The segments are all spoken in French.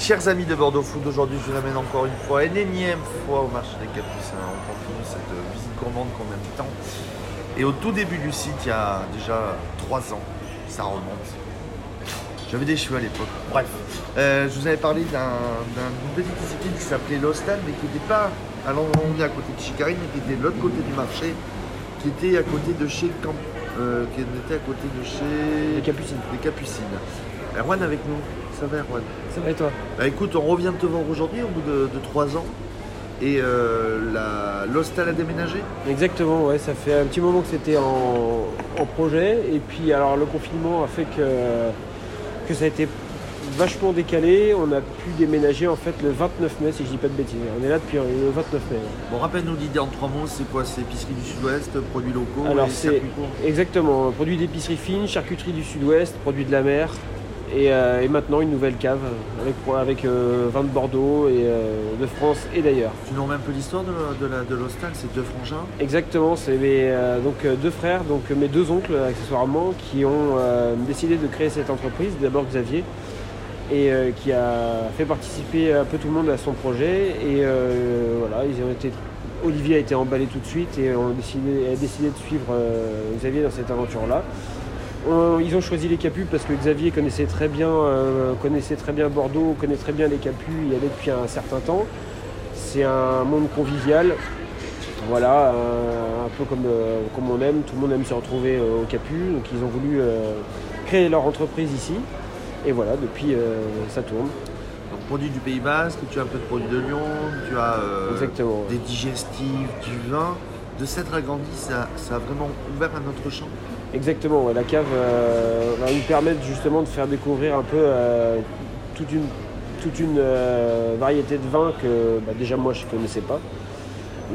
Chers amis de Bordeaux Food, aujourd'hui je vous amène encore une fois, une énième fois au marché des Capucins. On continue cette visite gourmande qu'on aime tant. Et au tout début du site, il y a déjà trois ans, ça remonte. J'avais des cheveux à l'époque. Bref, euh, je vous avais parlé d'un d'une petite discipline qui s'appelait l'Hostal, mais qui n'était pas à l'endroit où on est à côté de Chicarine, mais qui était de l'autre côté du marché, qui était à côté de chez Camp, euh, qui était à côté de chez Les Capucines. les Capucines. Erwan avec nous, ça va Erwan Ça va et toi bah écoute, on revient de te voir aujourd'hui au bout de, de trois ans. Et euh, la- l'hostel a déménagé Exactement, ouais, ça fait un petit moment que c'était en, en projet. Et puis alors le confinement a fait que, que ça a été vachement décalé. On a pu déménager en fait le 29 mai si je dis pas de bêtises. On est là depuis le 29 mai. Bon, rappelle-nous l'idée en trois mots, c'est quoi? C'est épicerie du sud-ouest, produits locaux Alors et c'est exactement produits d'épicerie fine, charcuterie du sud-ouest, produits de la mer. Et, euh, et maintenant une nouvelle cave avec, avec euh, vin de Bordeaux et euh, de France et d'ailleurs. Tu nous remets un peu l'histoire de, de, la- de l'hostel, c'est deux frangins Exactement, c'est mes euh, donc, deux frères, donc mes deux oncles accessoirement, qui ont décidé de créer cette entreprise. D'abord Xavier, et qui a fait participer un peu tout le monde à son projet. Et voilà, ils ont été, Olivier a été emballé tout de suite et on a décidé, a décidé de suivre Xavier dans cette aventure-là. On- ils ont choisi les Capus parce que Xavier connaissait très bien, euh, connaissait très bien Bordeaux, connaît très bien les Capus, il y allait depuis un certain temps. C'est un monde convivial, voilà, un, un peu comme, euh, comme on aime, tout le monde aime se retrouver euh, au Capu, donc ils ont voulu euh, créer leur entreprise ici. Et voilà, depuis euh, ça tourne. Donc produits du Pays Basque, tu as un peu de produits de Lyon, tu as euh, Exactement. des digestifs, du vin. De s'être agrandi, ça, ça a vraiment ouvert un autre champ. Exactement, ouais, la cave euh, va nous permettre justement de faire découvrir un peu euh, toute une, toute une euh, variété de vins que bah, déjà moi je ne connaissais pas.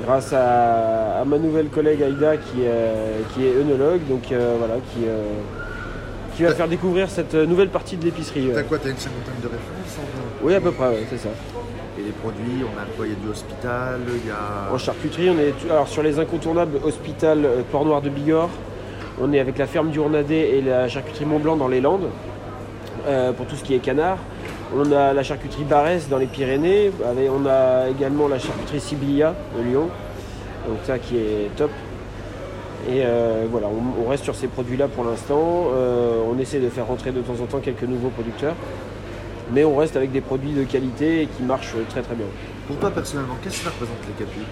Grâce à, à ma nouvelle collègue Aïda qui, euh, qui est œnologue, donc euh, voilà, qui, euh, qui va faire découvrir cette nouvelle partie de l'épicerie. T'as quoi T'as une cinquantaine de références en vin Oui, à peu près, ouais, c'est ça. Et les produits, on a quoi? Il y a du hospital, il y a. En charcuterie, on est alors sur les incontournables Hospital Port Noir de Bigorre. On est avec la ferme du Ornadet et la charcuterie Mont Blanc dans les Landes euh, pour tout ce qui est canard. On a la charcuterie Barès dans les Pyrénées. On a également la charcuterie Sibilla de Lyon. Donc ça qui est top. Et euh, voilà, on, on reste sur ces produits-là pour l'instant. Euh, on essaie de faire rentrer de temps en temps quelques nouveaux producteurs. Mais on reste avec des produits de qualité et qui marchent très très bien. Pour toi personnellement, qu'est-ce que ça représente les capus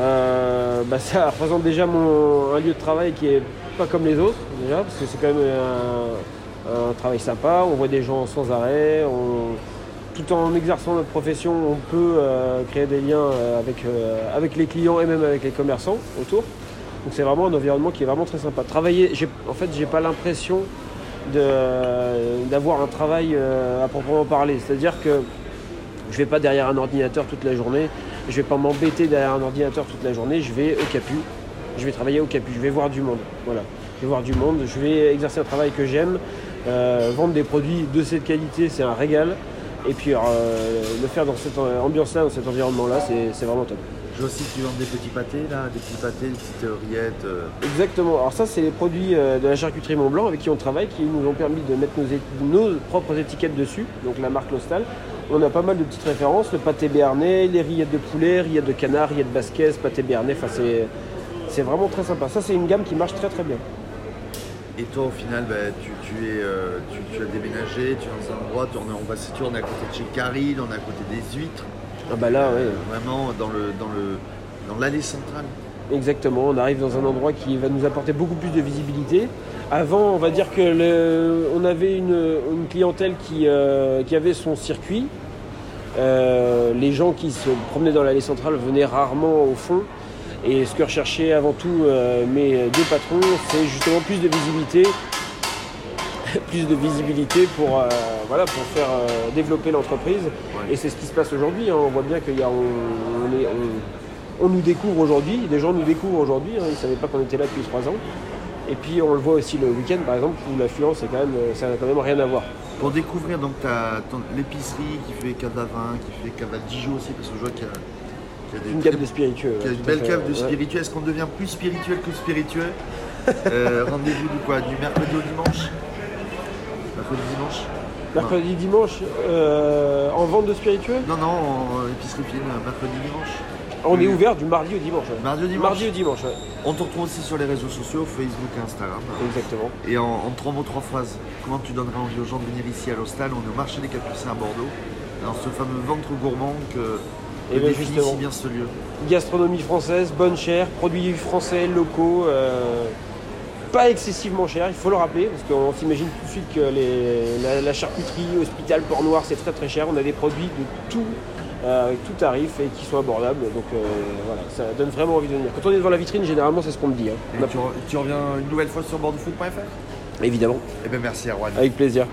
Euh, bah, ça représente déjà un lieu de travail qui est pas comme les autres déjà parce que c'est quand même un, travail sympa, on voit des gens sans arrêt, tout en exerçant notre profession on peut euh, créer des liens euh, avec, les clients et même avec les commerçants autour. Donc c'est vraiment un environnement qui est vraiment très sympa. Travailler, en fait j'ai pas l'impression d'avoir un travail à proprement parler, c'est-à-dire que je vais pas derrière un ordinateur toute la journée, je vais pas m'embêter derrière un ordinateur toute la journée, je vais au Capu, je vais travailler au Capu, je vais voir du monde. Voilà. Je vais voir du monde, je vais exercer un travail que j'aime, euh, vendre des produits de cette qualité, c'est un régal. Et puis euh, le faire dans cette ambiance-là, dans cet environnement-là, c'est vraiment top. Vois aussi tu vends des petits pâtés là, des petits pâtés, des petites rillettes. euh, Exactement. Alors ça, c'est les produits euh, de la charcuterie Mont Blanc avec qui on travaille, qui nous ont permis de mettre nos, nos propres étiquettes dessus, donc la marque Lostal. On a pas mal de petites références, le pâté béarnais, les rillettes de poulet, rillettes de canard, rillettes basquez, pâté béarnais, enfin c'est, c'est vraiment très sympa. Ça, c'est une gamme qui marche très très bien. Et toi, au final, bah, tu, tu es, euh, tu, tu as déménagé, tu es dans un endroit, tu en es- on va on est à côté de chez Caril, on est à côté des huîtres, Ah bah là, ouais. vraiment dans le dans le dans l'allée centrale. Exactement, on arrive dans un endroit qui va nous apporter beaucoup plus de visibilité. Avant, on va dire que le- on avait une, une clientèle qui, euh, qui avait son circuit. Euh, les gens qui se promenaient dans l'allée centrale venaient rarement au fond. Et ce que recherchaient avant tout euh, mes deux patrons, c'est justement plus de visibilité. plus de visibilité pour, euh, voilà, pour faire euh, développer l'entreprise. Et c'est ce qui se passe aujourd'hui. hein. On voit bien qu'il y a, on, on est, on- on nous découvre aujourd'hui, des gens nous découvrent aujourd'hui, hein. ils ne savaient pas qu'on était là depuis trois ans. Et puis on le voit aussi le week-end par exemple, où l'affluence, est quand même, ça n'a quand même rien à voir. Pour découvrir donc l'épicerie qui fait cave à vin, qui fait cave à Dijon aussi, parce que je vois qu'il y a, qu'il y a des Une gamme de spiritueux. qu'il y a ouais, une belle cave de ouais. spiritueux. Est-ce qu'on devient plus spirituel que spiritueux? Euh, Rendez-vous du quoi? Du mercredi au dimanche? Mercredi dimanche Mercredi, dimanche, euh, en vente de spiritueux Non, non, en épicerie fine, mercredi, dimanche. On est ouvert du mardi au dimanche. ouais. Mardi au dimanche Mardi au dimanche, ouais. On te retrouve aussi sur les réseaux sociaux, Facebook et Instagram. Exactement. Et en, en trois mots, trois phrases, comment tu donneras envie aux gens de venir ici à l'Hostal On est au marché des Capucins à Bordeaux, dans ce fameux ventre gourmand que, que Eh bien, définit justement. si bien ce lieu. Gastronomie française, bonne chère, produits français, locaux, euh, pas excessivement cher, il faut le rappeler, parce qu'on s'imagine tout de suite que les- la, la charcuterie, hospital, port noir, c'est très très cher. On a des produits de tout, euh, avec tout tarif et qui sont abordables. Donc euh, voilà, ça donne vraiment envie de venir. Quand on est devant la vitrine, généralement, c'est ce qu'on me dit. hein. Et tu, re- tu reviens une nouvelle fois sur bordeauxfoot.fr Évidemment, Eh bien merci Erwan. avec plaisir.